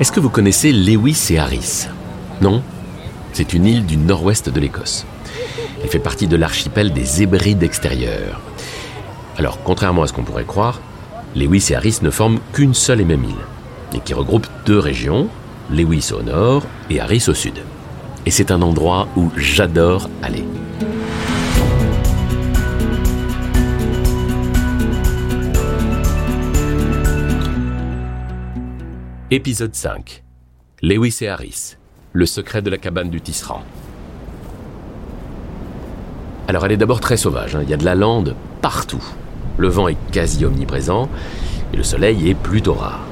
Est-ce que vous connaissez Lewis et Harris? Non? C'est une île du nord-ouest de l'Écosse. Elle fait partie de l'archipel des Hébrides extérieurs. Alors, contrairement à ce qu'on pourrait croire, Lewis et Harris ne forment qu'une seule et même île, et qui regroupe deux régions, Lewis au nord et Harris au sud. Et c'est un endroit où j'adore aller. Épisode 5 Lewis et Harris Le secret de la cabane du tisserand. Alors elle est d'abord très sauvage, hein. il y a de la lande partout. Le vent est quasi omniprésent et le soleil est plutôt rare.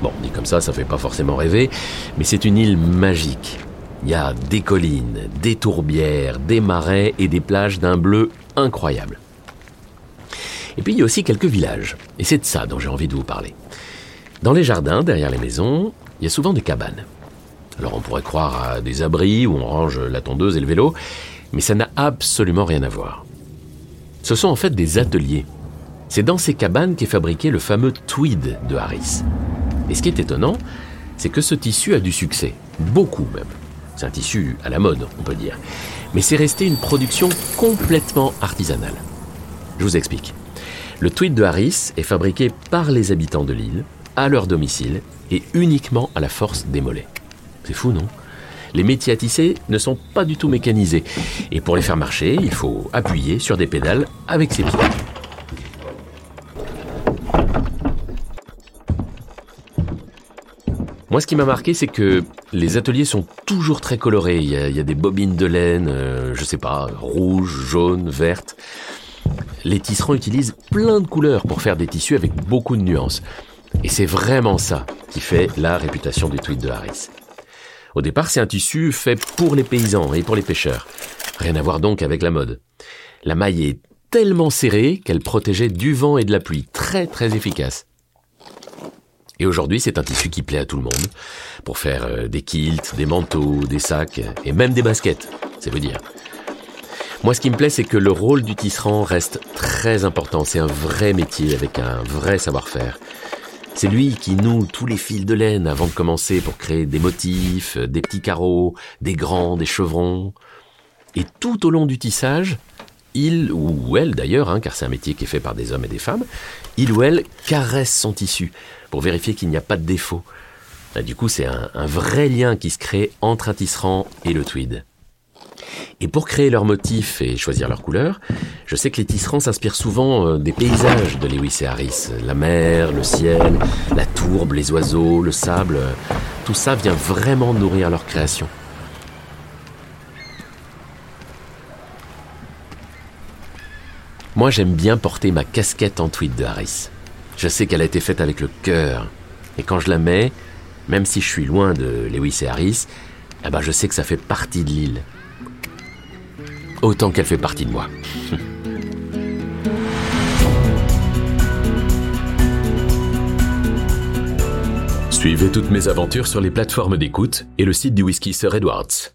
Bon, dit comme ça, ça fait pas forcément rêver, mais c'est une île magique. Il y a des collines, des tourbières, des marais et des plages d'un bleu incroyable. Et puis il y a aussi quelques villages, et c'est de ça dont j'ai envie de vous parler. Dans les jardins, derrière les maisons, il y a souvent des cabanes. Alors on pourrait croire à des abris où on range la tondeuse et le vélo, mais ça n'a absolument rien à voir. Ce sont en fait des ateliers. C'est dans ces cabanes qu'est fabriqué le fameux tweed de Harris. Et ce qui est étonnant, c'est que ce tissu a du succès, beaucoup même. C'est un tissu à la mode, on peut dire. Mais c'est resté une production complètement artisanale. Je vous explique. Le tweed de Harris est fabriqué par les habitants de l'île, à leur domicile et uniquement à la force des mollets. C'est fou, non? Les métiers à tisser ne sont pas du tout mécanisés. Et pour les faire marcher, il faut appuyer sur des pédales avec ses pieds. Moi, ce qui m'a marqué, c'est que les ateliers sont toujours très colorés. Il y a, des bobines de laine, euh, je sais pas, rouge, jaune, verte. Les tisserands utilisent plein de couleurs pour faire des tissus avec beaucoup de nuances. Et c'est vraiment ça qui fait la réputation du tweed de Harris. Au départ, c'est un tissu fait pour les paysans et pour les pêcheurs. Rien à voir donc avec la mode. La maille est tellement serrée qu'elle protégeait du vent et de la pluie. Très très efficace. Et aujourd'hui, c'est un tissu qui plaît à tout le monde. Pour faire euh, des kilts, des manteaux, des sacs et même des baskets. C'est vous dire. Moi, ce qui me plaît, c'est que le rôle du tisserand reste très important. C'est un vrai métier avec un vrai savoir-faire. C'est lui qui noue tous les fils de laine avant de commencer pour créer des motifs, des petits carreaux, des grands, des chevrons. Et tout au long du tissage, il ou elle d'ailleurs, hein, car c'est un métier qui est fait par des hommes et des femmes, il ou elle caresse son tissu pour vérifier qu'il n'y a pas de défaut. du coup, c'est un, un vrai lien qui se crée entre un tisserand et le tweed. Et pour créer leurs motifs et choisir leurs couleurs, je sais que les tisserands s'inspirent souvent euh, des paysages de Lewis et Harris. La mer, le ciel, la tourbe, les oiseaux, le sable, tout ça vient vraiment nourrir leur création. Moi j'aime bien porter ma casquette en tweed de Harris. Je sais qu'elle a été faite avec le cœur. Et quand je la mets, même si je suis loin de Lewis et Harris, eh ben je sais que ça fait partie de l'île autant qu'elle fait partie de moi. Suivez toutes mes aventures sur les plateformes d'écoute et le site du whisky Sir Edwards.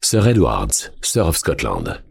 Sir Edwards, Sir of Scotland.